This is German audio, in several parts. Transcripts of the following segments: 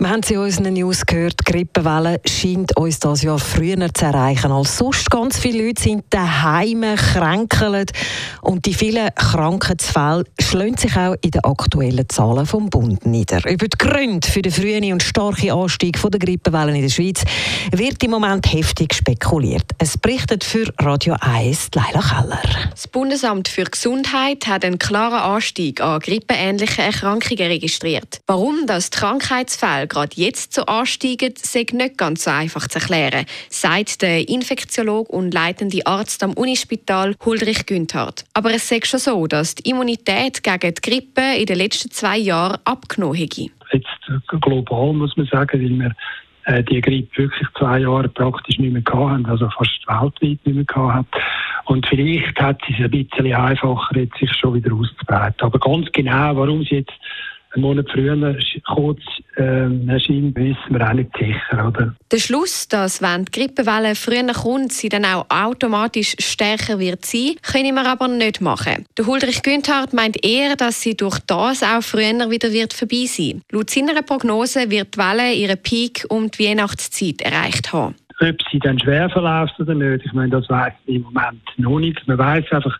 Wir haben sie in unseren News gehört, die Grippewelle scheint uns das Jahr früher zu erreichen als sonst. Ganz viele Leute sind daheim, kränkeln und die vielen Krankheitsfälle schlagen sich auch in den aktuellen Zahlen vom Bund nieder. Über die Gründe für den frühen und starken Anstieg der Grippewellen in der Schweiz wird im Moment heftig spekuliert. Es berichtet für Radio 1 Leila Keller. Das Bundesamt für Gesundheit hat einen klaren Anstieg an grippeähnlichen Erkrankungen registriert. Warum das die Gerade jetzt so ansteigen, sei nicht ganz so einfach zu erklären, sagt der Infektiologe und leitende Arzt am Unispital Huldrich Günthardt. Aber es sagt schon so, dass die Immunität gegen die Grippe in den letzten zwei Jahren abgenommen hätte. Jetzt global muss man sagen, weil wir äh, die Grippe wirklich zwei Jahre praktisch nicht mehr hatten, also fast weltweit nicht mehr hatten. Und vielleicht hat es ein bisschen einfacher, jetzt sich schon wieder auszubreiten. Aber ganz genau, warum sie jetzt einen Monat früher kurz ähm, erscheint, wissen wir auch nicht sicher. Oder? Der Schluss, dass wenn die Grippewelle früher kommt, sie dann auch automatisch stärker wird sein, können wir aber nicht machen. Der Huldrich Günthardt meint eher, dass sie durch das auch früher wieder wird vorbei sein. Laut seiner Prognose wird die Welle ihren Peak um die Weihnachtszeit erreicht haben. Ob sie dann schwer verläuft oder nicht, ich meine, das weiß ich im Moment noch nicht. Man weiß einfach,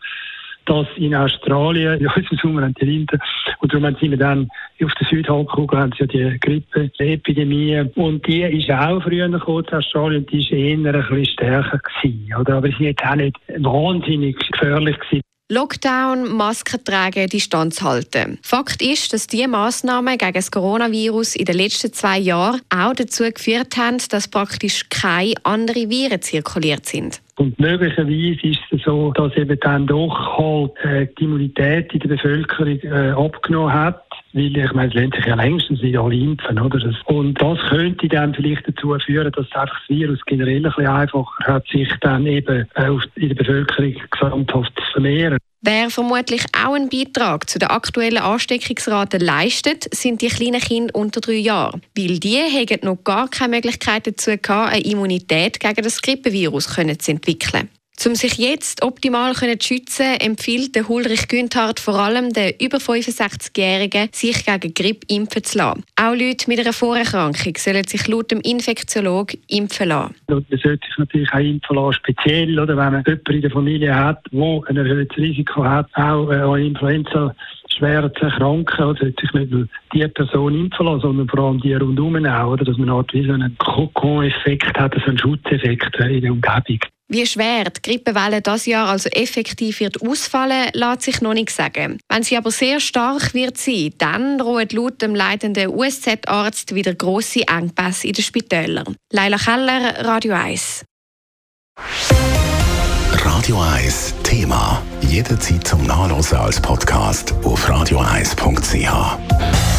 dass in Australien, in unserem Sommer und darum sind wir dann auf der Südhalbkugel haben sie ja die Grippeepidemie und die ist auch früher gekommen in und die ist eher ein bisschen stärker gewesen, oder? Aber sie ist auch nicht wahnsinnig gefährlich gewesen. Lockdown, Masken tragen, Distanz halten. Fakt ist, dass diese Massnahmen gegen das Coronavirus in den letzten zwei Jahren auch dazu geführt haben, dass praktisch keine anderen Viren zirkuliert sind. Und möglicherweise ist es so, dass eben dann doch halt äh, die Immunität in der Bevölkerung äh, abgenommen hat. Weil ich meine, es lernt sich ja längstens wieder alle impfen, oder? Und das könnte dann vielleicht dazu führen, dass einfach das Virus generell ein bisschen einfacher hat, sich dann eben äh, in der Bevölkerung gesamthaft zu vermehren. Wer vermutlich auch einen Beitrag zu der aktuellen Ansteckungsrate leistet, sind die kleinen Kinder unter drei Jahren. Weil die haben noch gar keine Möglichkeit dazu gehabt, eine Immunität gegen das Grippevirus zu entwickeln. Um sich jetzt optimal zu schützen, empfiehlt der Hulrich Günthardt vor allem den über 65-Jährigen, sich gegen Grippe impfen zu lassen. Auch Leute mit einer Vorerkrankung sollen sich laut dem Infektiologen impfen lassen. Man sollte sich natürlich auch impfen lassen, speziell oder wenn man jemanden in der Familie hat, der ein erhöhtes Risiko hat, auch äh, an Influenza schwer zu erkranken, oder sollte sich nicht nur die Person impfen lassen, sondern vor allem die rundherum auch, oder dass man Art wie so einen Kokon-Effekt hat, also einen Schutzeffekt in der Umgebung. Wie schwer die Grippewelle das Jahr also effektiv wird ausfallen, lässt sich noch nicht sagen. Wenn sie aber sehr stark wird sein, dann drohen laut dem leitenden USZ-Arzt wieder grosse Engpässe in den Spitälern. Leila Keller, Radio 1. Radio 1 Thema. Jederzeit zum Nachlesen als Podcast auf radio1.ch.